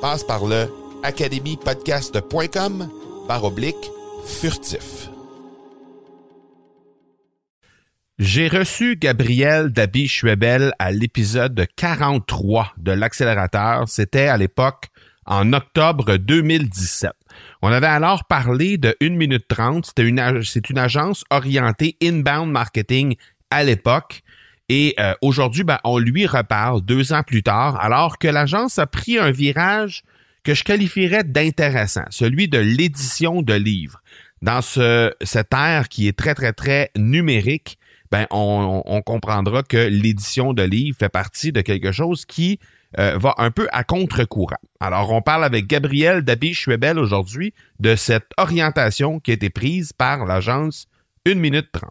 Passe par le academypodcast.com par oblique furtif. J'ai reçu Gabriel Dabi Schwebel à l'épisode 43 de l'accélérateur. C'était à l'époque en octobre 2017. On avait alors parlé de 1 minute 30. C'était une, c'est une agence orientée inbound marketing à l'époque. Et euh, aujourd'hui, ben, on lui reparle deux ans plus tard, alors que l'agence a pris un virage que je qualifierais d'intéressant, celui de l'édition de livres. Dans ce, cette ère qui est très, très, très numérique, ben, on, on comprendra que l'édition de livres fait partie de quelque chose qui euh, va un peu à contre-courant. Alors, on parle avec Gabriel Dabi-Schwebel aujourd'hui de cette orientation qui a été prise par l'agence 1 minute 30.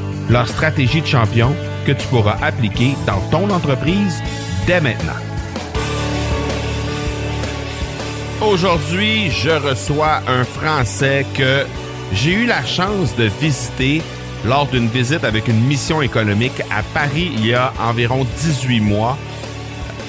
leur stratégie de champion que tu pourras appliquer dans ton entreprise dès maintenant. Aujourd'hui, je reçois un Français que j'ai eu la chance de visiter lors d'une visite avec une mission économique à Paris il y a environ 18 mois.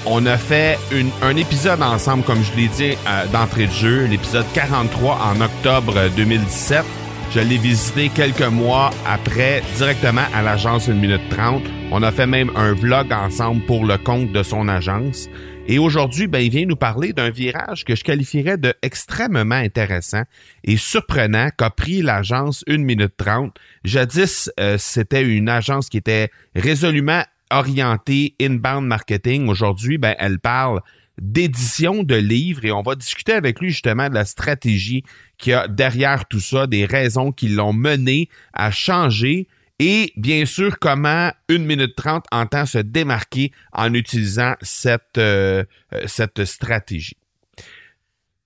On a fait un épisode ensemble, comme je l'ai dit euh, d'entrée de jeu, l'épisode 43 en octobre 2017. Je l'ai visité quelques mois après, directement à l'agence 1 minute 30. On a fait même un vlog ensemble pour le compte de son agence. Et aujourd'hui, ben, il vient nous parler d'un virage que je qualifierais de extrêmement intéressant et surprenant qu'a pris l'agence 1 minute 30. Jadis, euh, c'était une agence qui était résolument orientée inbound marketing. Aujourd'hui, ben, elle parle d'édition de livres et on va discuter avec lui justement de la stratégie qui a derrière tout ça, des raisons qui l'ont mené à changer et bien sûr, comment 1 minute 30 entend se démarquer en utilisant cette, euh, euh, cette stratégie.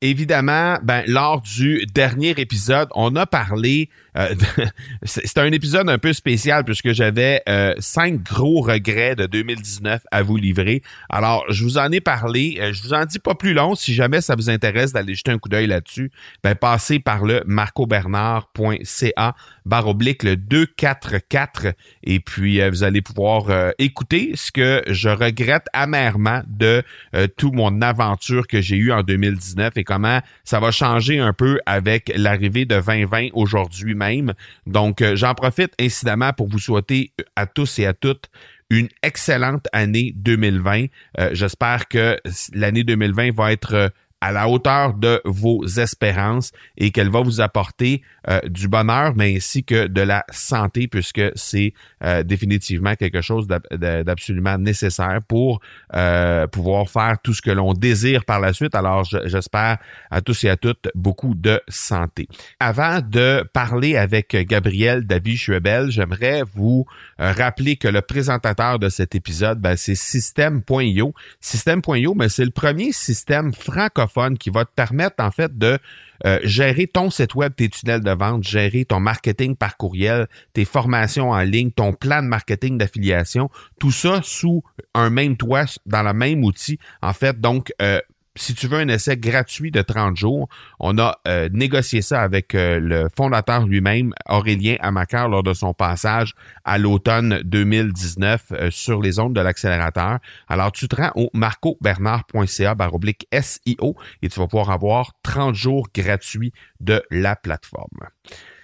Évidemment, ben, lors du dernier épisode, on a parlé euh, c'est un épisode un peu spécial puisque j'avais euh, cinq gros regrets de 2019 à vous livrer. Alors, je vous en ai parlé. Euh, je vous en dis pas plus long. Si jamais ça vous intéresse d'aller jeter un coup d'œil là-dessus, ben, passez par le marcobernard.ca barre oblique le 244 et puis vous allez pouvoir écouter ce que je regrette amèrement de tout mon aventure que j'ai eue en 2019 et comment ça va changer un peu avec l'arrivée de 2020 aujourd'hui donc, euh, j'en profite incidemment pour vous souhaiter à tous et à toutes une excellente année 2020. Euh, j'espère que l'année 2020 va être euh, à la hauteur de vos espérances et qu'elle va vous apporter euh, du bonheur, mais ainsi que de la santé, puisque c'est euh, définitivement quelque chose d'absolument nécessaire pour euh, pouvoir faire tout ce que l'on désire par la suite. Alors, j'espère à tous et à toutes beaucoup de santé. Avant de parler avec Gabriel Davy-Schwebel, j'aimerais vous rappeler que le présentateur de cet épisode, ben, c'est System.io. System.io, mais c'est le premier système francophone qui va te permettre en fait de euh, gérer ton site web, tes tunnels de vente, gérer ton marketing par courriel, tes formations en ligne, ton plan de marketing d'affiliation, tout ça sous un même toit, dans le même outil. En fait, donc, euh, si tu veux un essai gratuit de 30 jours, on a euh, négocié ça avec euh, le fondateur lui-même, Aurélien Amaker, lors de son passage à l'automne 2019 euh, sur les ondes de l'accélérateur. Alors, tu te rends au marcobernard.ca baroblique SIO et tu vas pouvoir avoir 30 jours gratuits de la plateforme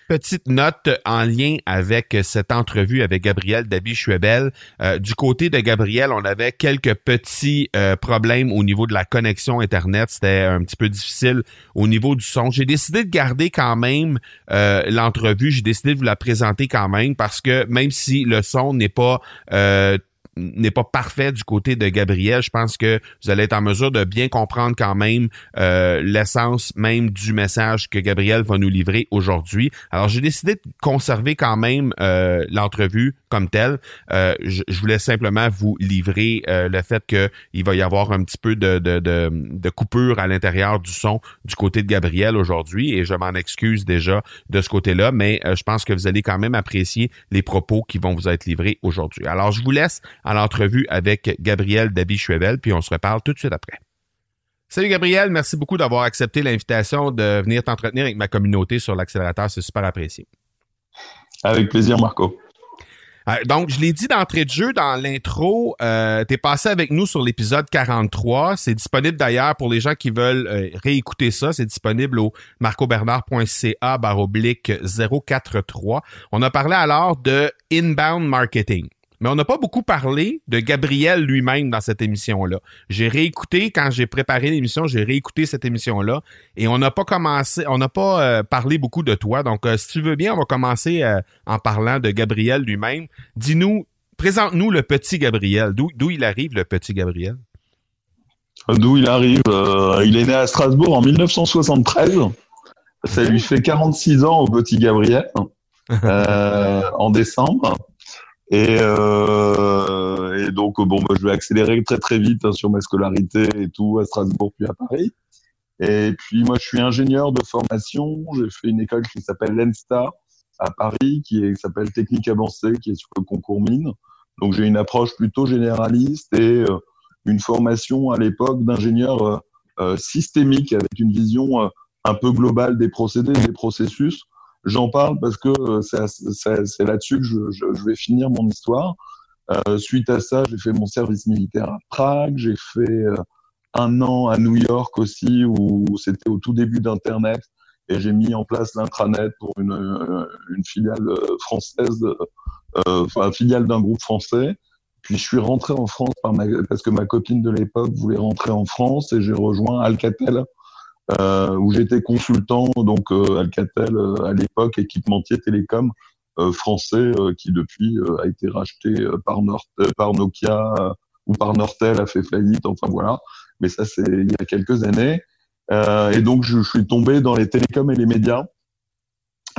petite note en lien avec cette entrevue avec Gabriel Dabi-Schwebel. Euh, du côté de Gabriel, on avait quelques petits euh, problèmes au niveau de la connexion Internet. C'était un petit peu difficile au niveau du son. J'ai décidé de garder quand même euh, l'entrevue. J'ai décidé de vous la présenter quand même parce que même si le son n'est pas n'est pas parfait du côté de Gabriel. Je pense que vous allez être en mesure de bien comprendre quand même euh, l'essence même du message que Gabriel va nous livrer aujourd'hui. Alors, j'ai décidé de conserver quand même euh, l'entrevue comme telle. Euh, je, voulais simplement vous livrer le fait qu'il va y avoir un petit peu de, de, de, de coupure à l'intérieur du son du côté de Gabriel aujourd'hui et je m'en excuse déjà de ce côté-là, mais je pense que vous allez quand même apprécier les propos qui vont vous être livrés aujourd'hui. Alors, je vous laisse à l'entrevue avec Gabriel Dabi-Schwebel, puis on se reparle tout de suite après. Salut Gabriel, merci beaucoup d'avoir accepté l'invitation de venir t'entretenir avec ma communauté sur l'accélérateur, c'est super apprécié. Avec plaisir Marco. Euh, donc, je l'ai dit d'entrée de jeu dans l'intro, euh, tu es passé avec nous sur l'épisode 43. C'est disponible d'ailleurs pour les gens qui veulent euh, réécouter ça. C'est disponible au marcobernard.ca baroblique 043. On a parlé alors de inbound marketing. Mais on n'a pas beaucoup parlé de Gabriel lui-même dans cette émission-là. J'ai réécouté, quand j'ai préparé l'émission, j'ai réécouté cette émission-là et on n'a pas commencé, on n'a pas euh, parlé beaucoup de toi. Donc, euh, si tu veux bien, on va commencer euh, en parlant de Gabriel lui-même. Dis-nous, présente-nous le petit Gabriel. D'où il arrive, le petit Gabriel? D'où il arrive Il est né à Strasbourg en 1973. Ça lui fait 46 ans au petit Gabriel en décembre. Et, euh, et donc, bon, bah, je vais accélérer très très vite hein, sur ma scolarité et tout à Strasbourg puis à Paris. Et puis, moi, je suis ingénieur de formation. J'ai fait une école qui s'appelle l'ENSTA à Paris, qui s'appelle Technique avancée, qui est sur le concours mine. Donc, j'ai une approche plutôt généraliste et euh, une formation à l'époque d'ingénieur euh, euh systémique avec une vision euh, un peu globale des procédés, des processus J'en parle parce que euh, c'est là-dessus que je, je, je, vais finir mon histoire. Euh, suite à ça, j'ai fait mon service militaire à Prague, j'ai fait euh, un an à New York aussi, où c'était au tout début d'Internet, et j'ai mis en place l'intranet pour une, euh, une filiale française, euh, enfin filiale d'un groupe français. Puis je suis rentré en France par ma, parce que ma copine de l'époque voulait rentrer en France et j'ai rejoint Alcatel, où j'étais consultant, donc euh, Alcatel euh, à l'époque, équipementier télécom français, qui depuis a été racheté par, Nord par Nokia ou par Nortel, a fait faillite, enfin voilà. Mais ça, c'est il y a quelques années. et donc, je, je, suis tombé dans les télécoms et les médias.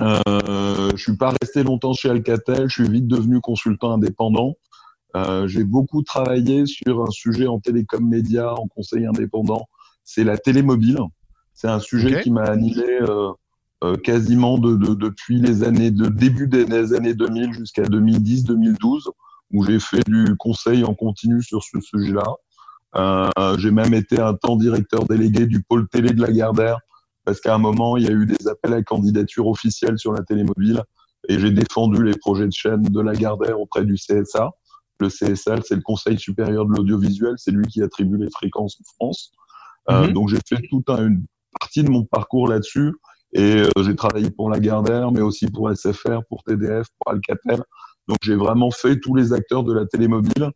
Euh, je suis pas resté longtemps chez Alcatel, je suis vite devenu consultant indépendant. Euh, j'ai beaucoup travaillé sur un sujet en télécom média, en conseil indépendant, c'est la télémobile. C'est un sujet qui m'a animé euh, euh, quasiment de, de, depuis les années de début des années 2000 jusqu'à 2010-2012, où j'ai fait du conseil en continu sur ce sujet-là. Euh, j'ai même été un temps directeur délégué du pôle télé de la Gardère, parce qu'à un moment, il y a eu des appels à candidature officiels sur la télémobile, et j'ai défendu les projets de chaîne de la Gardère auprès du CSA. Le CSA, c'est le Conseil supérieur de l'audiovisuel, c'est lui qui attribue les fréquences en France. Euh, mhm. donc j'ai fait toute un, une partie de mon parcours là-dessus. Et euh, j'ai travaillé pour la Gardère, mais aussi pour SFR, pour TDF, pour Alcatel. Donc j'ai vraiment fait tous les acteurs de la télémobile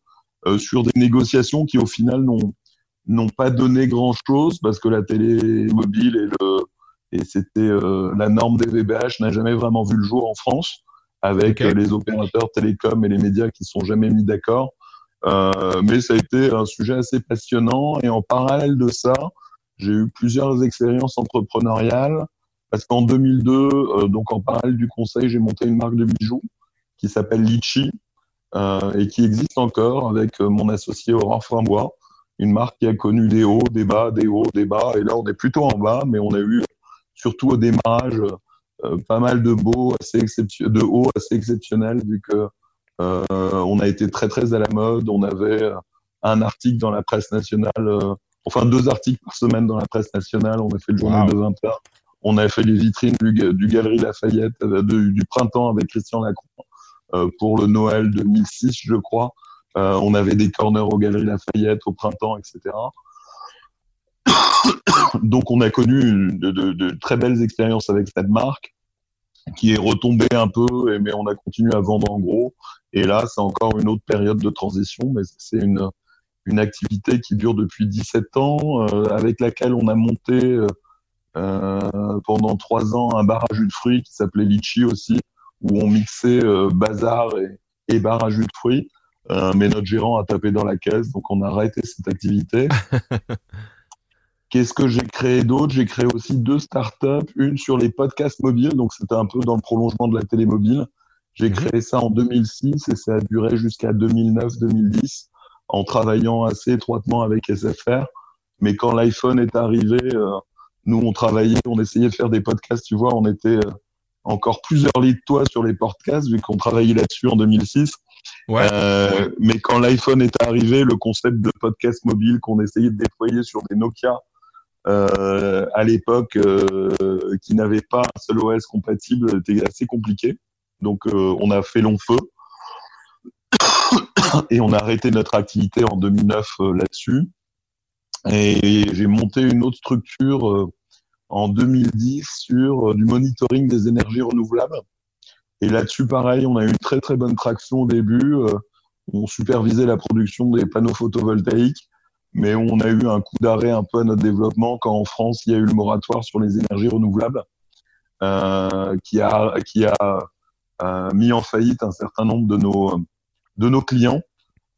euh, sur des négociations qui au final n'ont pas donné grand-chose parce que la télé mobile et, le, et c'était euh, la norme des VBH n'a jamais vraiment vu le jour en France avec les opérateurs télécoms et les médias qui sont jamais mis d'accord. Mais ça a été un sujet assez passionnant et en parallèle de ça, j'ai eu plusieurs expériences entrepreneuriales parce qu'en 2002, euh, donc en parallèle du conseil, j'ai monté une marque de bijoux qui s'appelle Litchi euh, et qui existe encore avec euh, mon associé Aurore Frambois, une marque qui a connu des hauts, des bas, des hauts, des bas. Et là, on est plutôt en bas, mais on a eu surtout au démarrage euh, pas mal de beaux, assez de hauts assez exceptionnels vu que euh, on a été très très à la mode. On avait un article dans la presse nationale, euh, enfin deux articles par semaine dans la presse nationale. On a fait le journal de 20 heures. On a fait les vitrines du, du Galerie Lafayette du printemps avec Christian Lacroix pour le Noël 2006, je crois. on avait des corners aux Galeries Lafayette au printemps, etc. Donc on a connu de, de, de, très belles expériences avec cette marque qui est retombée un peu, mais on a continué à vendre en gros. Et là, c'est encore une autre période de transition, mais c'est une, une activité qui dure depuis 17 ans, euh, avec laquelle on a monté euh, euh, pendant trois ans un bar à jus de fruits qui s'appelait Litchi aussi, où on mixait bazar et, et bar à jus de fruits. Euh, mais notre gérant a tapé dans la caisse, donc on a arrêté cette activité. Qu'est-ce que j'ai créé d'autre? J'ai créé aussi deux startups, une sur les podcasts mobiles, donc c'était un peu dans le prolongement de la télé mobile. J'ai mhm. créé ça en 2006 et ça a duré jusqu'à 2009-2010 en travaillant assez étroitement avec SFR. Mais quand l'iPhone est arrivé, euh, nous on travaillait, on essayait de faire des podcasts, tu vois, on était euh, encore plus early de toi sur les podcasts vu qu'on travaillait là-dessus en 2006. Ouais. Euh, mais quand l'iPhone est arrivé, le concept de podcast mobile qu'on essayait de déployer sur des Nokia euh, à l'époque euh, qui n'avait pas un seul OS compatible était assez compliqué. Donc euh, on a fait long feu et on a arrêté notre activité en 2009 là-dessus. Et j'ai monté une autre structure en 2010 sur du monitoring des énergies renouvelables. Et là-dessus, pareil, on a eu une très très bonne traction au début. on supervisait la production des panneaux photovoltaïques mais on a eu un coup d'arrêt un peu à notre développement quand en France il y a eu le moratoire sur les énergies renouvelables euh, qui a qui a euh, mis en faillite un certain nombre de nos de nos clients.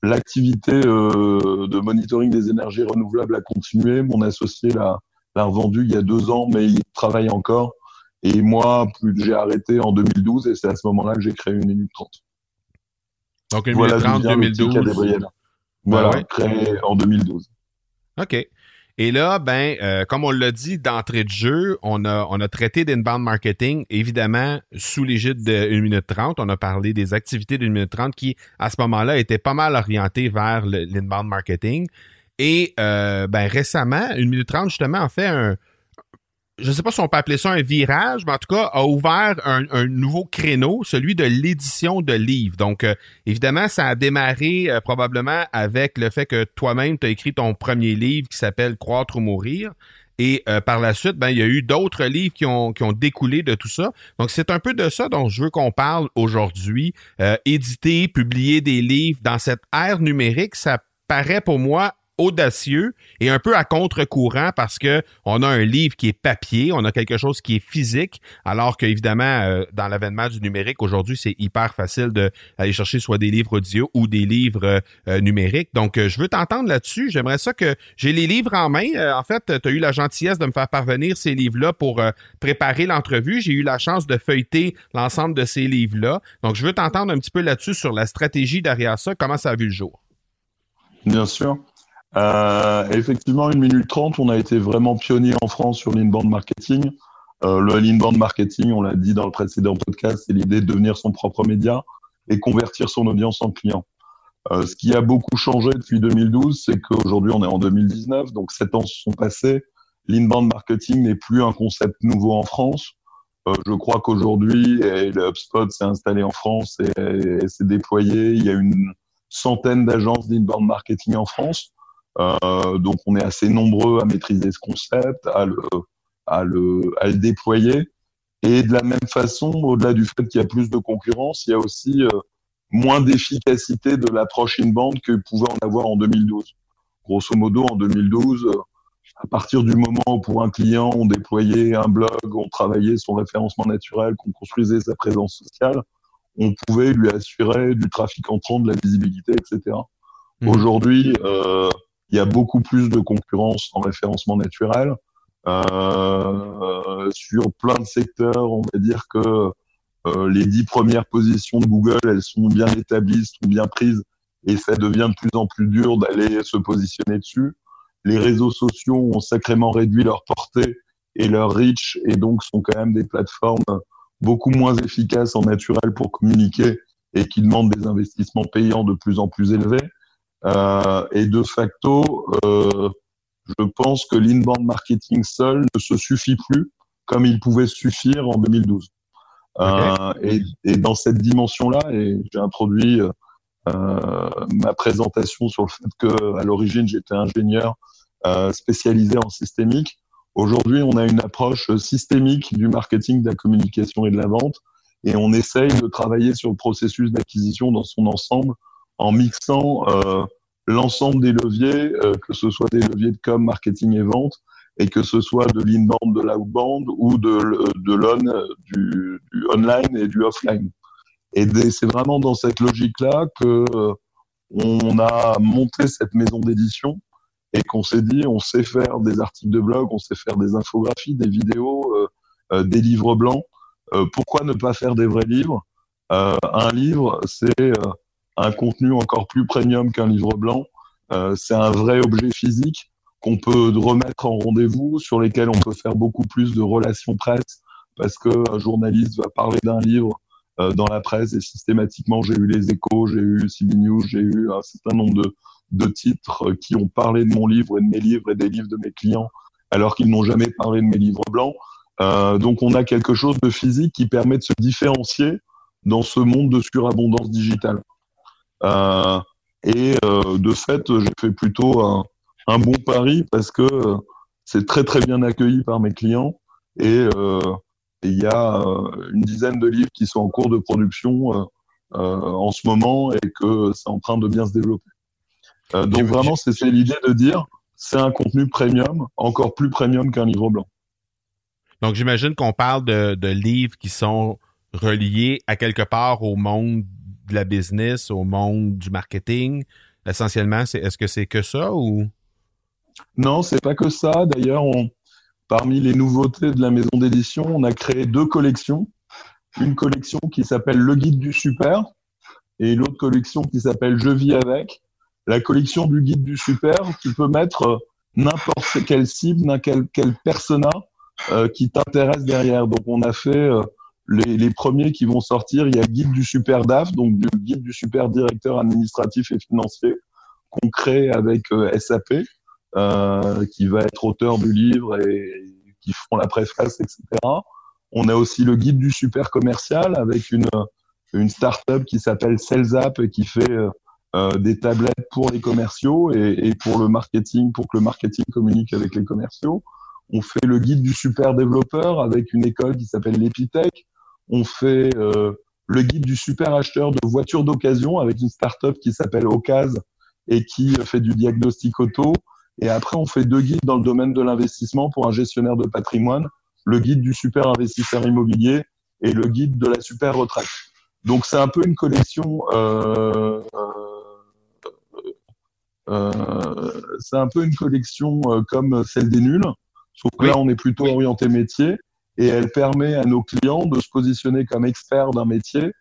L'activité euh, de monitoring des énergies renouvelables a continué. Mon associé l'a l'a revendu il y a deux ans, mais il travaille encore. Et moi, plus j'ai arrêté en 2012 et c'est à ce moment-là que j'ai créé une minute 30. Donc une minute 30 2012. Voilà, ben créé en 2012. OK. Et là, ben, euh, comme on l'a dit d'entrée de jeu, on a, on a traité d'inbound marketing, évidemment, sous l'égide de 1 minute 30. On a parlé des activités d'une minute 30 qui, à ce moment-là, étaient pas mal orientées vers l'inbound marketing. Et euh, ben, récemment, 1 minute 30, justement, a fait un, je ne sais pas si on peut appeler ça un virage, mais en tout cas, a ouvert un, nouveau créneau, celui de l'édition de livres. Donc, euh, évidemment, ça a démarré euh, probablement avec le fait que toi-même, tu as écrit ton premier livre qui s'appelle Croître ou mourir. Et euh, par la suite, ben, il y a eu d'autres livres qui ont, qui ont découlé de tout ça. Donc, c'est un peu de ça dont je veux qu'on parle aujourd'hui. éditer, publier des livres dans cette ère numérique, ça paraît pour moi audacieux et un peu à contre-courant parce que on a un livre qui est papier, on a quelque chose qui est physique, alors qu'évidemment, euh, dans l'avènement du numérique, aujourd'hui, c'est hyper facile d'aller chercher soit des livres audio ou des livres euh, euh, numériques. Donc, je veux t'entendre là-dessus. J'aimerais ça que j'ai les livres en main. en fait, tu as eu la gentillesse de me faire parvenir ces livres-là pour préparer l'entrevue. J'ai eu la chance de feuilleter l'ensemble de ces livres-là. Donc, je veux t'entendre un petit peu là-dessus sur la stratégie derrière ça, comment ça a vu le jour? Bien sûr. Euh, effectivement, une minute trente, on a été vraiment pionnier en France sur l'inbound marketing. Euh, le l'inbound marketing, on l'a dit dans le précédent podcast, c'est l'idée de devenir son propre média et convertir son audience en client. Euh, ce qui a beaucoup changé depuis 2012, c'est qu'aujourd'hui on est en 2019, donc sept ans se sont passés. L'inbound marketing n'est plus un concept nouveau en France. Euh, je crois qu'aujourd'hui, le HubSpot s'est installé en France et, et s'est déployé. Il y a une centaine d'agences d'inbound marketing en France. Euh, donc on est assez nombreux à maîtriser ce concept, à le, à le, à le déployer. Et de la même façon, au-delà du fait qu'il y a plus de concurrence, il y a aussi euh, moins d'efficacité de l'approche in-band que pouvait en avoir en 2012. grosso modo, en 2012, à partir du moment où pour un client, on déployait un blog, on travaillait son référencement naturel, qu'on construisait sa présence sociale, on pouvait lui assurer du trafic entrant, de la visibilité, etc. Mmh. Aujourd'hui, euh, il y a beaucoup plus de concurrence en référencement naturel. Euh, sur plein de secteurs, on va dire que euh, les dix premières positions de Google, elles sont bien établies, sont bien prises, et ça devient de plus en plus dur d'aller se positionner dessus. Les réseaux sociaux ont sacrément réduit leur portée et leur reach, et donc sont quand même des plateformes beaucoup moins efficaces en naturel pour communiquer et qui demandent des investissements payants de plus en plus élevés. Euh, et de facto, euh, je pense que l'inbound marketing seul ne se suffit plus comme il pouvait suffire en 2012. Euh, et, et, dans cette dimension-là, et j'ai introduit euh, ma présentation sur le fait que à l'origine j'étais ingénieur euh, spécialisé en systémique. Aujourd'hui, on a une approche systémique du marketing, de la communication et de la vente, et on essaye de travailler sur le processus d'acquisition dans son ensemble en mixant euh, l'ensemble des leviers, euh, que ce soit des leviers de com, marketing et vente, et que ce soit de l'inbound, de l'outbound ou de, de l'on, du, du, online et du offline. Et c'est vraiment dans cette logique-là que euh, on a monté cette maison d'édition et qu'on s'est dit, on sait faire des articles de blog, on sait faire des infographies, des vidéos, euh, euh des livres blancs. Euh, pourquoi ne pas faire des vrais livres? Un livre, c'est un contenu encore plus premium qu'un livre blanc. c'est un vrai objet physique qu'on peut remettre en rendez-vous, sur lesquels on peut faire beaucoup plus de relations presse, parce qu'un journaliste va parler d'un livre euh, dans la presse et systématiquement j'ai eu les échos, j'ai eu CB News, j'ai eu un certain nombre de, de titres qui ont parlé de mon livre et de mes livres et des livres de mes clients alors qu'ils n'ont jamais parlé de mes livres blancs. Euh, donc on a quelque chose de physique qui permet de se différencier dans ce monde de surabondance digitale. Euh, et euh, de fait, j'ai fait plutôt un, un, bon pari parce que c'est très très bien accueilli par mes clients et euh, il y a euh, une dizaine de livres qui sont en cours de production euh, euh, en ce moment et que c'est en train de bien se développer. donc vraiment, c'est l'idée de dire, c'est un contenu premium, encore plus premium qu'un livre blanc. Donc j'imagine qu'on parle de, de, livres qui sont reliés à quelque part au monde de la business, au monde du marketing. Essentiellement, c'est est-ce que c'est que ça ou? Non, c'est pas que ça. D'ailleurs, on, Parmi les nouveautés de la maison d'édition, on a créé deux collections. Une collection qui s'appelle Le Guide du Super et l'autre collection qui s'appelle Je vis avec. La collection du Guide du Super, tu peux mettre euh, n'importe quelle cible, n'importe quel persona euh, qui t'intéresse derrière. Donc on a fait euh, les, les, premiers qui vont sortir. Il y a Guide du Super DAF, donc du Guide du Super Directeur administratif et financier qu'on crée avec SAP. Euh, qui va être auteur du livre et qui font la préface, etc. On a aussi le guide du super commercial avec une, une start-up qui s'appelle SalesApp et qui fait euh, euh, des tablettes pour les commerciaux et, et, pour le marketing, pour que le marketing communique avec les commerciaux. On fait le guide du super développeur avec une école qui s'appelle l'Epitech. On fait euh, le guide du super acheteur de voitures d'occasion avec une start-up qui s'appelle Ocas et qui fait du diagnostic auto. Et après, on fait deux guides dans le domaine de l'investissement pour un gestionnaire de patrimoine, le guide du super investisseur immobilier et le guide de la super retraite. Donc c'est un peu une collection. Euh, euh, c'est un peu une collection euh, comme celle des nuls, sauf que là on est plutôt orienté métier et elle permet à nos clients de se positionner comme experts d'un métier,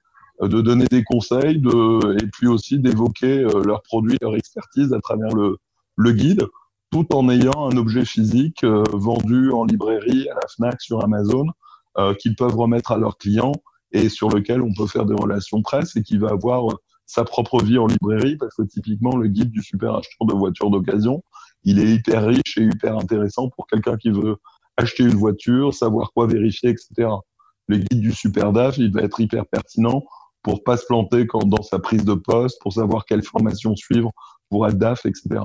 euh, de donner des conseils, de, et puis aussi d'évoquer euh, leurs produits, leur expertise à travers le, le guide tout en ayant un objet physique euh, vendu en librairie, à la FNAC, sur Amazon, qu'ils peuvent remettre à leurs clients et sur lequel on peut faire des relations presse et qui va avoir sa propre vie en librairie parce que typiquement le guide du super acheteur de voitures d'occasion, il est hyper riche et hyper intéressant pour quelqu'un qui veut acheter une voiture, savoir quoi vérifier, etc. Le guide du super DAF, il va être hyper pertinent pour pas se planter quand, dans sa prise de poste, pour savoir quelle formation suivre pour être DAF, etc.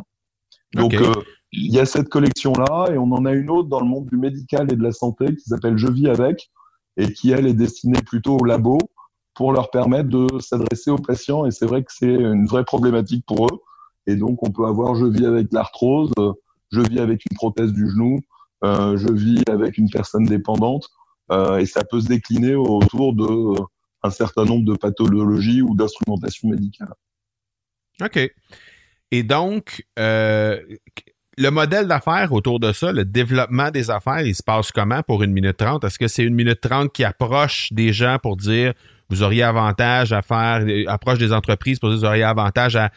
Donc, euh, il y a cette collection-là et on en a une autre dans le monde du médical et de la santé qui s'appelle Je vis avec et qui, elle, est destinée plutôt aux labos pour leur permettre de s'adresser aux patients. Et c'est vrai que c'est une vraie problématique pour eux. Et donc, on peut avoir je vis avec l'arthrose, je vis avec une prothèse du genou, je vis avec une personne dépendante. et ça peut se décliner autour de un certain nombre de pathologies ou d'instrumentation médicale. OK. Et donc, euh, le modèle d'affaires autour de ça, le développement des affaires, il se passe comment pour une minute trente? Est-ce que c'est une minute trente qui approche des gens pour dire vous auriez avantage à faire, approche des entreprises pour vous auriez avantage à,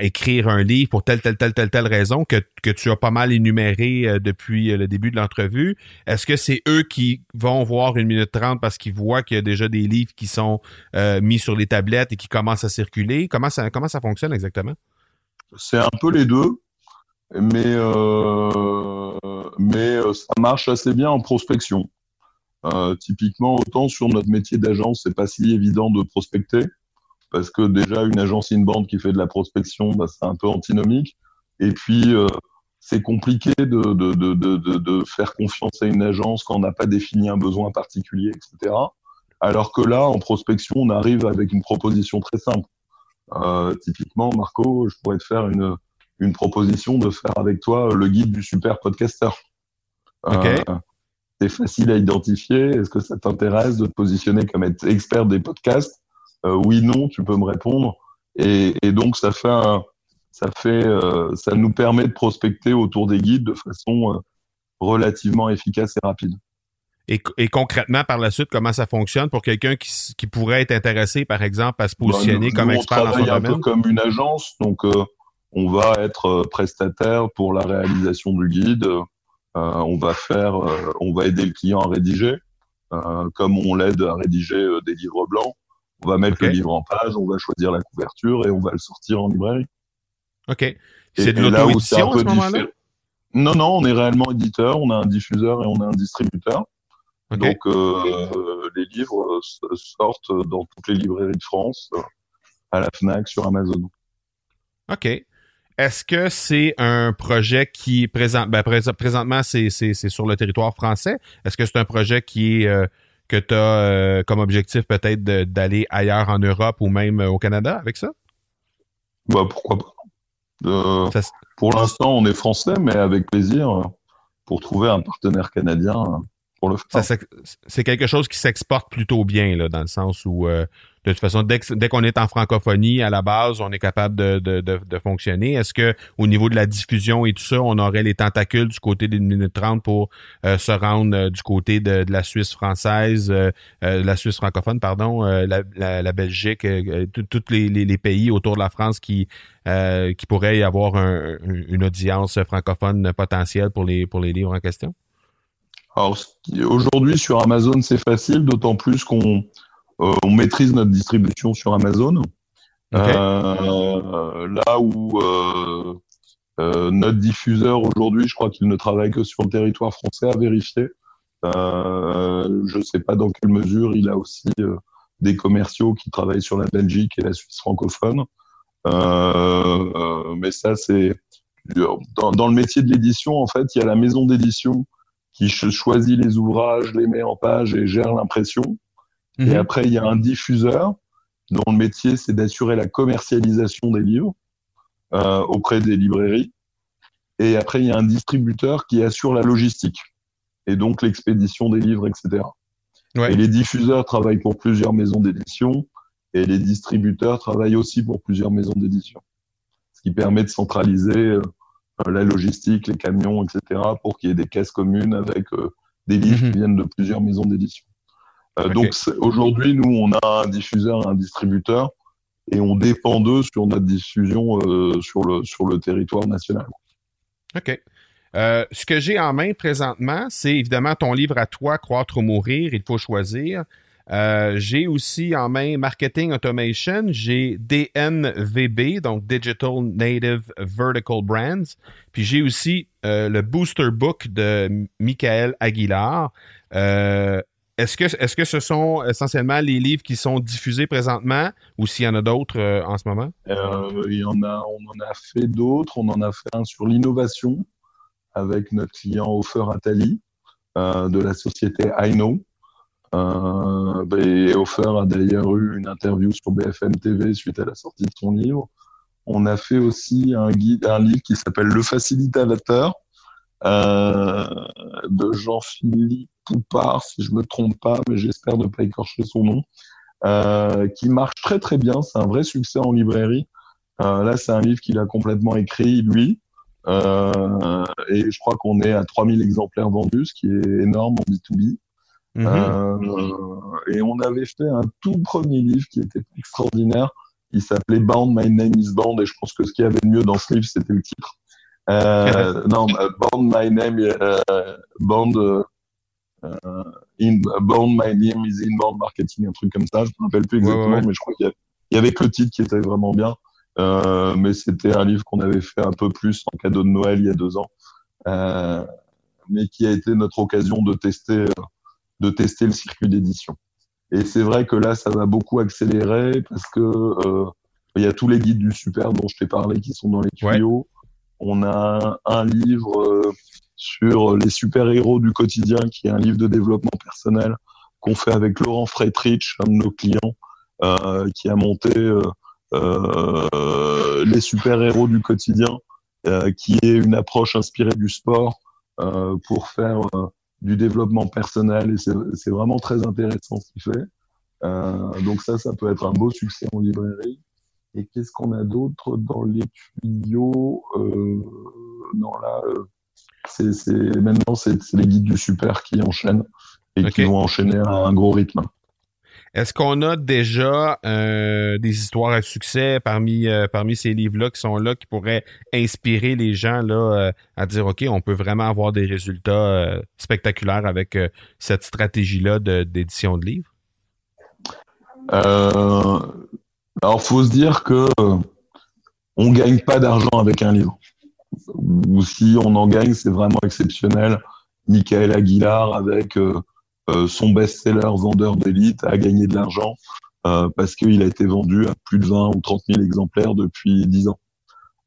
écrire un livre pour telle, telle, telle, telle, telle raison que, tu as pas mal énuméré euh, depuis euh, le début de l'entrevue. Est-ce que c'est eux qui vont voir une minute trente parce qu'ils voient qu'il y a déjà des livres qui sont euh, mis sur les tablettes et qui commencent à circuler? Comment ça, fonctionne exactement? C'est un peu les deux mais, mais ça marche assez bien en prospection. Euh, typiquement, autant sur notre métier d'agence, c'est pas si évident de prospecter, parce que déjà une agence in-band qui fait de la prospection, bah, c'est un peu antinomique. Et puis, euh, c'est compliqué de, de, de, de, de faire confiance à une agence quand on n'a pas défini un besoin particulier, etc. Alors que là, en prospection, on arrive avec une proposition très simple. Euh, typiquement, Marco, je pourrais te faire une, une proposition de faire avec toi le guide du super podcaster. Euh, c'est facile à identifier. Est-ce que ça t'intéresse de te positionner comme être expert des podcasts? Euh, Oui, non, tu peux me répondre. Et, donc ça fait, ça fait, euh, ça nous permet de prospecter autour des guides de façon relativement efficace et rapide. Et, concrètement, par la suite, comment ça fonctionne pour quelqu'un qui, pourrait être intéressé, par exemple, à se bah, positionner comme expert dans son domaine? un peu comme une agence, donc on va être euh, prestataire pour la réalisation du guide. Euh, on va faire, euh, on va aider le client à rédiger, comme on l'aide à rédiger des livres blancs. On va mettre le livre en page, on va choisir la couverture et on va le sortir en librairie. OK. C'est de l'auto-édition à ce moment-là? Non, non, on est réellement éditeur, on a un diffuseur et on a un distributeur. Donc, les livres sortent dans toutes les librairies de France, à la FNAC, sur Amazon. OK. Est-ce que c'est un projet qui présente ben, présentement c'est sur le territoire français? Est-ce que c'est un projet qui est euh, que tu as euh, comme objectif peut-être d'aller ailleurs en Europe ou même euh, au Canada avec ça? Bah pourquoi pas. pour l'instant, on est français, mais avec plaisir pour trouver un partenaire canadien pour le faire. C'est quelque chose qui s'exporte plutôt bien, là, dans le sens où de toute façon, dès, dès qu'on est en francophonie, à la base, on est capable de, de, de, fonctionner. Est-ce que au niveau de la diffusion et tout ça, on aurait les tentacules du côté d'une minute trente pour euh, se rendre euh, du côté de, de, la Suisse française, euh, la Suisse francophone, pardon, la, la, Belgique, tous les, les, pays autour de la France qui qui pourraient y avoir une audience francophone potentielle pour les pour les livres en question? Alors aujourd'hui sur Amazon, c'est facile, d'autant plus qu'on euh, on maîtrise notre distribution sur Amazon. Euh, là où euh, notre diffuseur aujourd'hui, je crois qu'il ne travaille que sur le territoire français à vérifier. je ne sais pas dans quelle mesure il a aussi des commerciaux qui travaillent sur la Belgique et la Suisse francophone. mais ça, c'est dans, dans, le métier de l'édition, en fait, il y a la maison d'édition qui choisit les ouvrages, les met en page et gère l'impression. Et mhm. après, il y a un diffuseur dont le métier, c'est d'assurer la commercialisation des livres euh, auprès des librairies. Et après, il y a un distributeur qui assure la logistique et donc l'expédition des livres, etc. Et les diffuseurs travaillent pour plusieurs maisons d'édition et les distributeurs travaillent aussi pour plusieurs maisons d'édition. Ce qui permet de centraliser euh, la logistique, les camions, etc. pour qu'il y ait des caisses communes avec euh, des livres mhm. qui viennent de plusieurs maisons d'édition. Euh, donc aujourd'hui, nous, on a un diffuseur et un distributeur et on dépend d'eux sur notre diffusion euh, sur, le, sur le territoire national. OK. Euh, ce que j'ai en main présentement, c'est évidemment ton livre à toi, Croître ou mourir, il faut choisir. J'ai aussi en main Marketing Automation, j'ai DNVB, donc Digital Native Vertical Brands, puis j'ai aussi le Booster Book de Michael Aguilar. Est-ce que, ce sont essentiellement les livres qui sont diffusés présentement ou s'il y en a d'autres euh, en ce moment? Euh, on en a fait d'autres. On en a fait un sur l'innovation avec notre client Offer Atali euh, de la société et Offer a d'ailleurs eu une interview sur BFM TV suite à la sortie de son livre. On a fait aussi un, guide, un livre qui s'appelle Le Facilitateur euh, de Jean-Philippe Poupard, si je me trompe pas, mais j'espère ne pas écorcher son nom, euh, qui marche très très bien. C'est un vrai succès en librairie. Euh, là, c'est un livre qu'il a complètement écrit, lui. Euh, et je crois qu'on est à 3000 exemplaires vendus, ce qui est énorme en B2B. Mhm. Euh, et on avait fait un tout premier livre qui était extraordinaire. Il s'appelait Bound, My Name is Bound. Et je pense que ce qu'il y avait de mieux dans ce livre, c'était le titre. Euh, non, Bound, My Name, euh, Bound, euh, in, Bound, My Name is Inbound Marketing, un truc comme ça. Je me rappelle plus exactement, Ouais, ouais. mais je crois qu'il y, avait- que le titre qui était vraiment bien. Euh, mais c'était un livre qu'on avait fait un peu plus en cadeau de Noël il y a deux ans, euh, mais qui a été notre occasion de tester, euh, de tester le circuit d'édition. Et c'est vrai que là, ça va beaucoup accélérer parce que euh, il y a tous les guides du super dont je t'ai parlé qui sont dans les Ouais. tuyaux. On a un livre euh, sur les super-héros du quotidien, qui est un livre de développement personnel qu'on fait avec Laurent Freitrich, un de nos clients, euh, qui a monté euh, euh, les super-héros du quotidien, euh, qui est une approche inspirée du sport euh, pour faire euh, du développement personnel. Et c'est c'est vraiment très intéressant ce qu'il fait. Euh, donc ça, ça peut être un beau succès en librairie. Et qu'est-ce qu'on a d'autre dans les tuyaux euh, Non, là, euh, c'est c'est- maintenant, c'est les guides du super qui enchaînent et qui vont enchaîner à un gros rythme. Est-ce qu'on a déjà euh, des histoires à succès parmi euh, parmi ces livres-là qui sont là, qui pourraient inspirer les gens là euh, à dire ok, on peut vraiment avoir des résultats spectaculaires avec cette stratégie-là d'édition de livres? Alors, faut se dire que on gagne pas d'argent avec un livre. Ou si on en gagne, c'est vraiment exceptionnel. Michael Aguilar, avec son best-seller Vendeur d'élite, a gagné de l'argent euh, parce qu'il a été vendu à plus de 20 ou 30 000 exemplaires depuis 10 ans.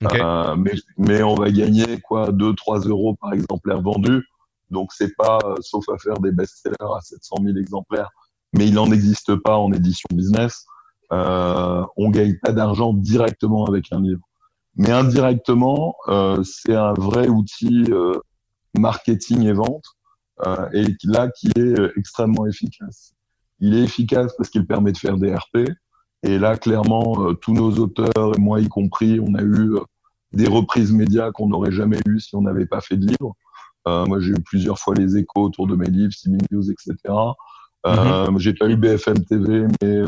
Euh, mais, mais on va gagner quoi 2-3 euros par exemplaire vendu. Donc c'est pas, euh, sauf à faire des best-sellers à 700 000 exemplaires, mais il n'en existe pas en édition business. Euh, on gagne pas d'argent directement avec un livre. Mais indirectement, euh, c'est un vrai outil euh, marketing et vente, euh, et là qui est euh, extrêmement efficace. Il est efficace parce qu'il permet de faire des RP, et là clairement, euh, tous nos auteurs, et moi y compris, on a eu euh, des reprises médias qu'on n'aurait jamais eues si on n'avait pas fait de livre. Euh, moi, j'ai eu plusieurs fois les échos autour de mes livres, CB News, etc. Euh, J'ai pas eu BFM TV, mais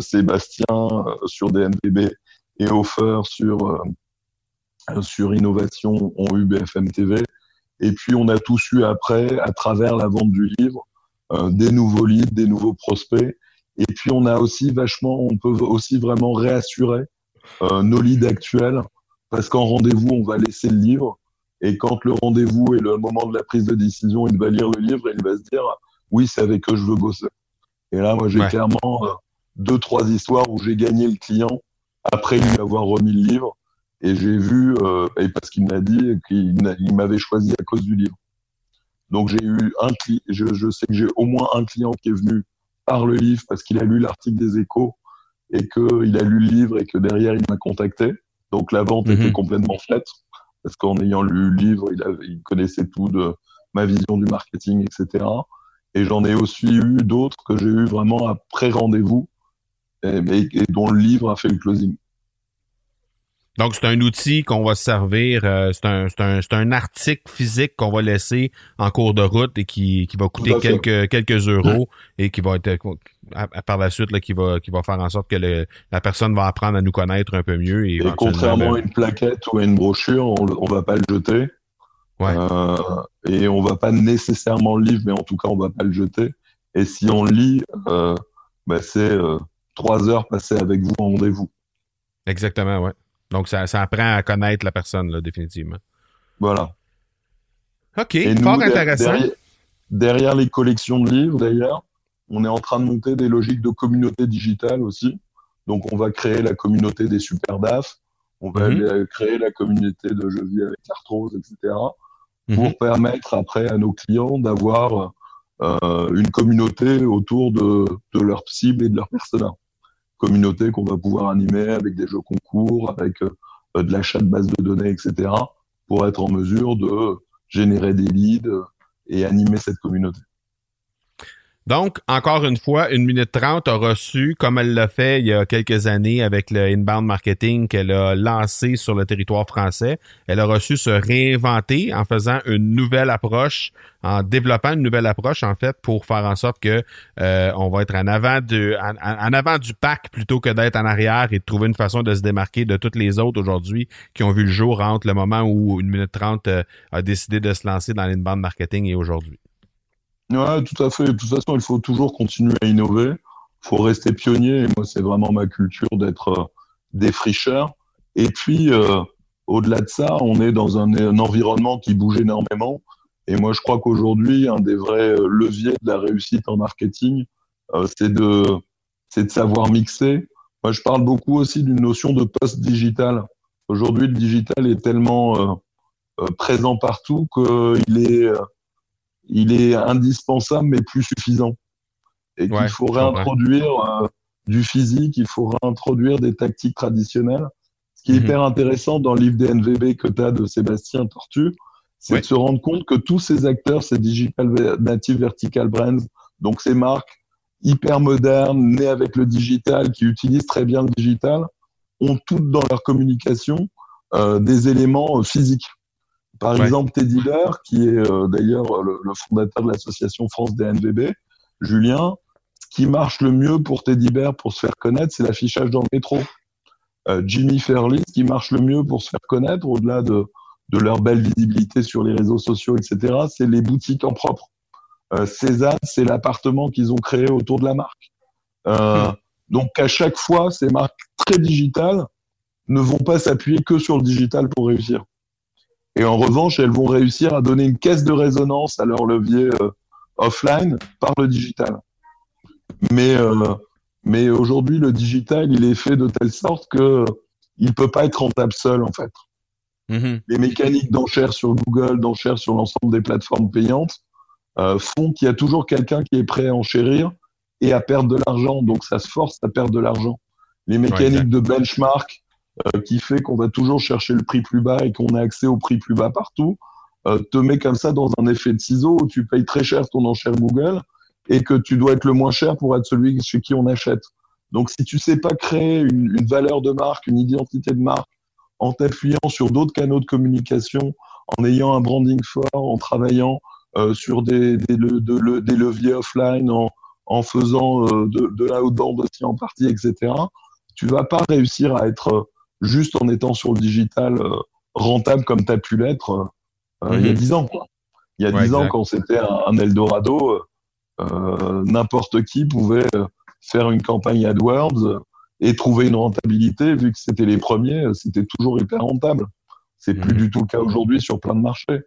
Sébastien euh, sur DNTB et Offer sur euh, sur innovation ont eu BFM TV. Et puis on a tous eu après, à travers la vente du livre, euh, des nouveaux leads, des nouveaux prospects. Et puis on a aussi vachement, on peut aussi vraiment réassurer euh, nos leads actuels, parce qu'en rendez-vous, on va laisser le livre. Et quand le rendez-vous est le moment de la prise de décision, il va lire le livre et il va se dire oui, c'est avec eux que je veux bosser. Et là, moi, j'ai Ouais. clairement euh, deux, trois histoires où j'ai gagné le client après lui avoir remis le livre. Et j'ai vu, euh, et parce qu'il m'a dit qu'il m'avait choisi à cause du livre. Donc j'ai eu un client, je, je sais que j'ai au moins un client qui est venu par le livre parce qu'il a lu l'article des échos et qu'il a lu le livre et que derrière il m'a contacté. Donc la vente Mhm. était complètement faite parce qu'en ayant lu le livre, il, avait, il connaissait tout de ma vision du marketing, etc. Et j'en ai aussi eu d'autres que j'ai eu vraiment après rendez-vous et, et- et dont le livre a fait le closing. Donc, c'est un outil qu'on va se servir, euh, c'est un, c'est un, c'est un article physique qu'on va laisser en cours de route et qui, qui va coûter à quelques, quelques euros et qui va être, à- à- par la suite, là, qui va, qui va faire en sorte que le- la personne va apprendre à nous connaître un peu mieux. Et, contrairement à ben, une plaquette ou à une brochure, on, on va pas le jeter. Ouais. Euh, et on va pas nécessairement le livre, mais en tout cas, on va pas le jeter. Et si on lit, euh, bah, c'est euh, trois heures passées avec vous en rendez-vous. Exactement, ouais. Donc, ça, ça apprend à connaître la personne, là, définitivement. Voilà. OK, Et fort intéressant. Derrière, derrière les collections de livres, d'ailleurs, on est en train de monter des logiques de communauté digitale aussi. Donc, on va créer la communauté des super DAF. On va Mhm. créer la communauté de Je vis avec l'arthrose, etc. Mhm. pour permettre après à nos clients d'avoir euh, une communauté autour de, de leur cible et de leur persona. Communauté qu'on va pouvoir animer avec des jeux concours, avec de l'achat de bases de données, etc., pour être en mesure de générer des leads et animer cette communauté. Donc, encore une fois, une minute trente a reçu, comme elle l'a fait il y a quelques années avec le inbound marketing qu'elle a lancé sur le territoire français. Elle a reçu se réinventer en faisant une nouvelle approche, en développant une nouvelle approche en fait pour faire en sorte que euh, on va être en avant du en, avant du pack plutôt que d'être en arrière et de trouver une façon de se démarquer de toutes les autres aujourd'hui qui ont vu le jour entre le moment où une minute trente euh, a décidé de se lancer dans l'inbound marketing et aujourd'hui. Ouais, tout à fait. De toute façon, il faut toujours continuer à innover. Il faut rester pionnier. Moi, c'est vraiment ma culture d'être euh, défricheur. Et puis, euh, au-delà de ça, on est dans un, environnement qui bouge énormément. Et moi, je crois qu'aujourd'hui, un des vrais euh, leviers de la réussite en marketing, c'est de, de savoir mixer. Moi, je parle beaucoup aussi d'une notion de post-digital. Aujourd'hui, le digital est tellement présent partout qu'il est il est indispensable mais plus suffisant. Et qu'il faut réintroduire euh, du physique, il faut réintroduire des tactiques traditionnelles. Ce qui est mhm. hyper intéressant dans le livre des NVB que tu as de Sébastien Tortu, c'est de se rendre compte que tous ces acteurs, ces digital native vertical brands, donc ces marques hyper modernes, nées avec le digital, qui utilisent très bien le digital, ont toutes dans leur communication euh, des éléments euh, physiques. Par exemple, Teddy Bear, qui est euh, d'ailleurs le, fondateur de l'association France des NVB, Julien, ce qui marche le mieux pour Teddy Bear pour se faire connaître, c'est l'affichage dans le métro. Euh, Jimmy Fairley, ce qui marche le mieux pour se faire connaître, au-delà de, de leur belle visibilité sur les réseaux sociaux, etc., c'est les boutiques en propre. Euh, Cézanne, c'est l'appartement qu'ils ont créé autour de la marque. Euh, donc à chaque fois, ces marques très digitales ne vont pas s'appuyer que sur le digital pour réussir. Et en revanche, elles vont réussir à donner une caisse de résonance à leur levier euh, offline par le digital. Mais, euh, mais aujourd'hui, le digital, il est fait de telle sorte que il peut pas être rentable seul, en fait. Mm-hmm. Les mécaniques d'enchères sur Google, d'enchères sur l'ensemble des plateformes payantes, euh, font qu'il y a toujours quelqu'un qui est prêt à enchérir et à perdre de l'argent. Donc, ça se force à perdre de l'argent. Les mécaniques de benchmark, qui fait qu'on va toujours chercher le prix plus bas et qu'on a accès au prix plus bas partout, euh, te met comme ça dans un effet de ciseau où tu payes très cher ton enchère Google et que tu dois être le moins cher pour être celui chez qui on achète. Donc si tu sais pas créer une, une valeur de marque, une identité de marque, en t'appuyant sur d'autres canaux de communication, en ayant un branding fort, en travaillant euh, sur des, des, de, des, leviers offline, en, en faisant euh, de, de bande aussi en partie, etc., tu vas pas réussir à être juste en étant sur le digital euh, rentable comme tu as pu l'être euh, il y a mhm. dix ans. Quoi. Il y a dix ans, quand c'était un, Eldorado, euh, n'importe qui pouvait faire une campagne AdWords et trouver une rentabilité, vu que c'était les premiers, c'était toujours hyper rentable. C'est plus mhm. du tout le cas aujourd'hui sur plein de marchés.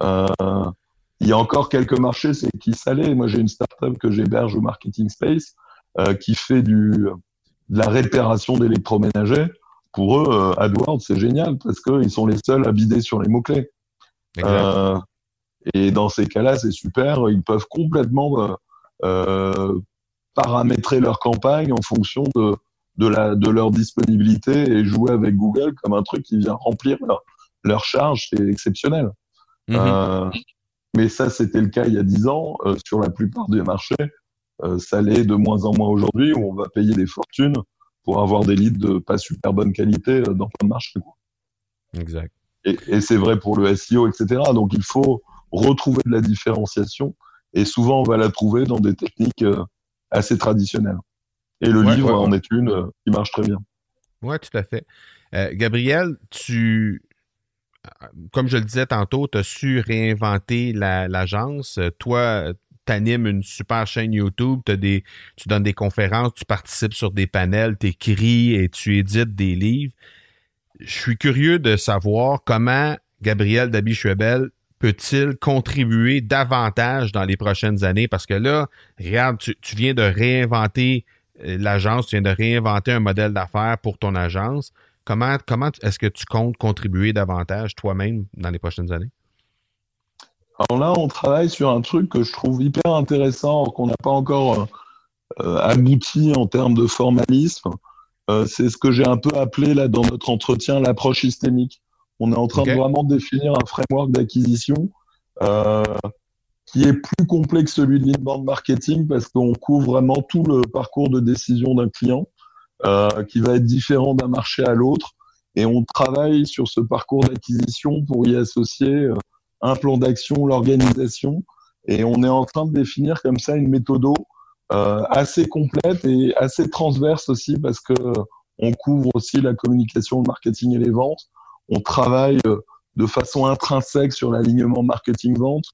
il y a encore quelques marchés, c'est qui salé. Moi, j'ai une startup que j'héberge au Marketing Space qui fait du, de la réparation d'électroménagers pour eux, euh, AdWords, c'est génial parce qu'ils sont les seuls à bider sur les mots-clés. Euh, et dans ces cas-là, c'est super. Ils peuvent complètement euh, euh, paramétrer leur campagne en fonction de, de, la, de leur disponibilité et jouer avec Google comme un truc qui vient remplir leur, leur charge. C'est exceptionnel. Mhm. Euh, mais ça, c'était le cas il y a dix ans. sur la plupart des marchés, ça l'est de moins en moins aujourd'hui où on va payer des fortunes pour avoir des leads de pas super bonne qualité euh, dans plein de marchés. Exact. Et, et c'est vrai pour le SEO, etc. Donc il faut retrouver de la différenciation et souvent on va la trouver dans des techniques euh, assez traditionnelles. Et le livre en est une euh, qui marche très bien. Oui, tout à fait. Gabriel, tu, comme je le disais tantôt, tu as su réinventer l'agence. Toi, tu animes une super chaîne YouTube, des, tu donnes des conférences, tu participes sur des panels, tu écris et tu édites des livres. Je suis curieux de savoir comment Gabriel Dabi-Schwebel peut-il contribuer davantage dans les prochaines années? Parce que là, regarde, tu, tu viens de réinventer euh, l'agence, tu viens de réinventer un modèle d'affaires pour ton agence. Comment, comment est-ce que tu comptes contribuer davantage toi-même dans les prochaines années? Alors là, on travaille sur un truc que je trouve hyper intéressant, qu'on n'a pas encore abouti en termes de formalisme. c'est ce que j'ai un peu appelé là dans notre entretien l'approche systémique. On est en train de vraiment définir un framework d'acquisition qui est plus complexe que celui de l'inbound marketing parce qu'on couvre vraiment tout le parcours de décision d'un client euh, qui va être différent d'un marché à l'autre. Et on travaille sur ce parcours d'acquisition pour y associer euh, un plan d'action, l'organisation. Et on est en train de définir comme ça une méthode euh, assez complète et assez transverse aussi parce que on couvre aussi la communication, le marketing et les ventes. On travaille euh, de façon intrinsèque sur l'alignement marketing-vente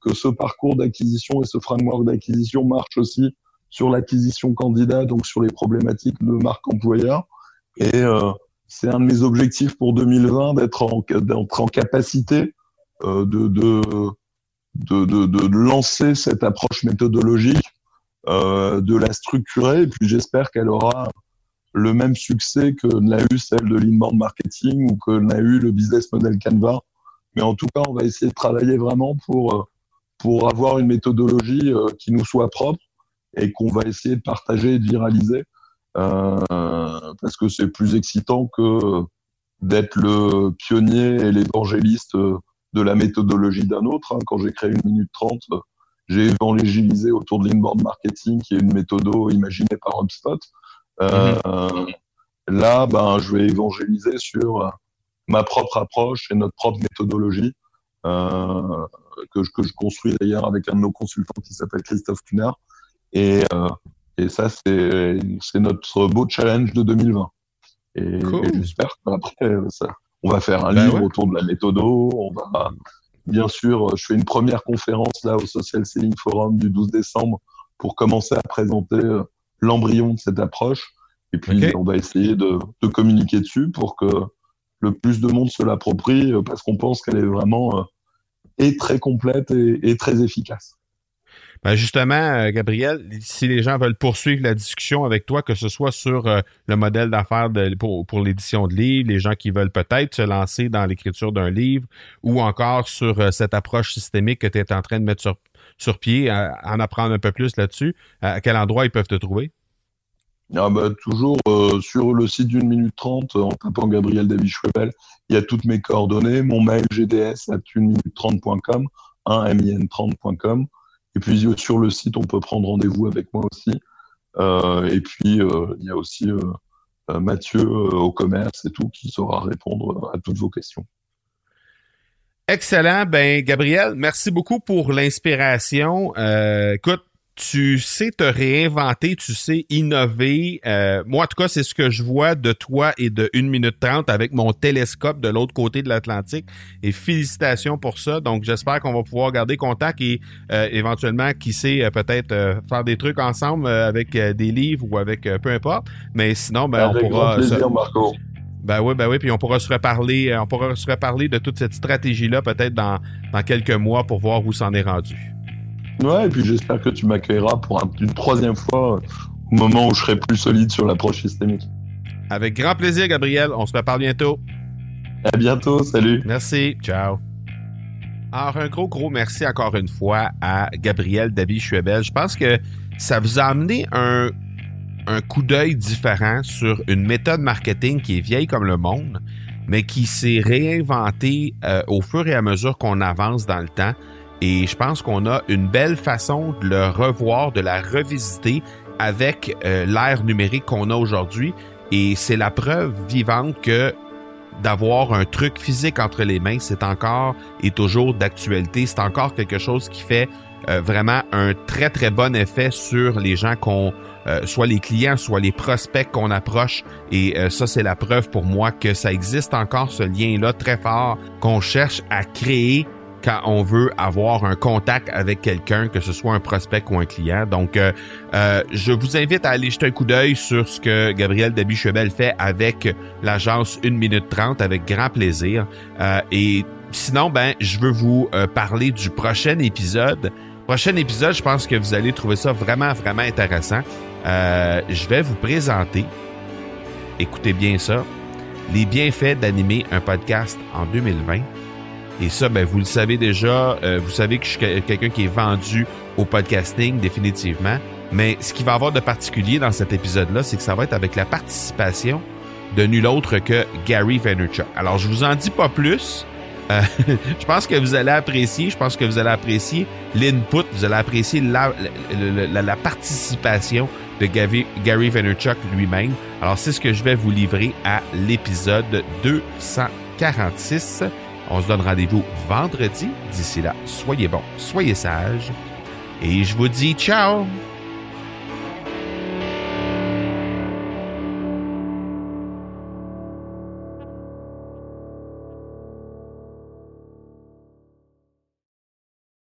que ce parcours d'acquisition et ce framework d'acquisition marche aussi sur l'acquisition candidat, donc sur les problématiques de marque employeur. Et euh, c'est un de mes objectifs pour 2020 d'être en, en capacité euh, de, de, de, de, de lancer cette approche méthodologique, euh, de la structurer, et puis j'espère qu'elle aura le même succès que n'a eu celle de l'inbound marketing ou que n'a eu le business model Canva. Mais en tout cas, on va essayer de travailler vraiment pour euh, pour avoir une méthodologie euh, qui nous soit propre et qu'on va essayer de partager et de viraliser euh, parce que c'est plus excitant que d'être le pionnier et l'évangéliste de la méthodologie d'un autre. Hein. Quand j'ai créé une minute trente, j'ai évangélisé autour de l'inbound marketing, qui est une méthode imaginée par HubSpot. Euh, mm-hmm. Là, ben, je vais évangéliser sur ma propre approche et notre propre méthodologie. Euh, que, que je construis d'ailleurs avec un de nos consultants qui s'appelle Christophe Cunard. Et, euh, et ça, c'est notre beau challenge de 2020. Et, j'espère qu'après, on va faire un ben livre autour de la méthode. On va, bien sûr, je fais une première conférence là au Social Selling Forum du 12 décembre pour commencer à présenter euh, l'embryon de cette approche. Et puis, on va essayer de, de, communiquer dessus pour que le plus de monde se l'approprie euh, parce qu'on pense qu'elle est vraiment est très complète et, très efficace. Ben justement, euh, Gabriel, si les gens veulent poursuivre la discussion avec toi, que ce soit sur euh, le modèle d'affaires pour, l'édition de livres, les gens qui veulent peut-être se lancer dans l'écriture d'un livre, ou encore sur euh, cette approche systémique que tu es en train de mettre sur, pied, en apprendre un peu plus là-dessus, à quel endroit ils peuvent te trouver? Ah bah, toujours sur le site d'une minute trente, en tapant Gabriel David Schwebel, il y a toutes mes coordonnées, mon mail gds at une minute 30.com, 1 min 30.com. Et puis sur le site, on peut prendre rendez-vous avec moi aussi. Euh, et puis euh, il y a aussi Mathieu au commerce et tout qui saura répondre à toutes vos questions. Excellent. Ben, Gabriel, merci beaucoup pour l'inspiration. écoute, tu sais te réinventer, tu sais innover. Euh, moi, en tout cas, c'est ce que je vois de toi et de 1 minute 30 avec mon télescope de l'autre côté de l'Atlantique. Et félicitations pour ça. Donc, j'espère qu'on va pouvoir garder contact et euh, éventuellement, qui sait, euh, peut-être faire des trucs ensemble avec des livres ou avec peu importe. Mais sinon, ben, on pourra... Plaisir, Marco. Ben oui, ben oui, puis on pourra se reparler, on pourra se reparler de toute cette stratégie-là peut-être dans, dans quelques mois pour voir où s'en est rendu. Ouais, et puis j'espère que tu m'accueilleras pour une troisième fois au moment où je serai plus solide sur l'approche systémique. Avec grand plaisir, Gabriel. On se reparle bientôt. À bientôt. Salut. Merci. Ciao. Alors, un gros, gros merci encore une fois à Gabriel David Chuebel. Je pense que ça vous a amené un, un coup d'œil différent sur une méthode marketing qui est vieille comme le monde, mais qui s'est réinventée euh, au fur et à mesure qu'on avance dans le temps. Et je pense qu'on a une belle façon de le revoir, de la revisiter avec euh, l'ère numérique qu'on a aujourd'hui. Et c'est la preuve vivante que d'avoir un truc physique entre les mains, c'est encore et toujours d'actualité. C'est encore quelque chose qui fait euh, vraiment un très très bon effet sur les gens qu'on, euh, soit les clients, soit les prospects qu'on approche. Et ça, c'est la preuve pour moi que ça existe encore ce lien-là très fort qu'on cherche à créer quand on veut avoir un contact avec quelqu'un, que ce soit un prospect ou un client. Donc, euh, euh, je vous invite à aller jeter un coup d'œil sur ce que Gabriel Dabi-Chebel fait avec l'agence 1 minute 30 avec grand plaisir. Euh, et sinon, ben, je veux vous parler du prochain épisode. Prochain épisode, je pense que vous allez trouver ça vraiment, vraiment intéressant. je vais vous présenter, écoutez bien ça, les bienfaits d'animer un podcast en 2020 et ça, ben, vous le savez déjà, euh, vous savez que je suis quelqu'un qui est vendu au podcasting définitivement. Mais ce qui va avoir de particulier dans cet épisode-là, c'est que ça va être avec la participation de nul autre que Gary Vaynerchuk. Alors, je vous en dis pas plus. Euh, je pense que vous allez apprécier, je pense que vous allez apprécier l'input, vous allez apprécier la, la, la, participation de Gary, Gary Vaynerchuk lui-même. Alors, c'est ce que je vais vous livrer à l'épisode 246. On se donne rendez-vous vendredi. D'ici là, soyez bons, soyez sages. Et je vous dis ciao!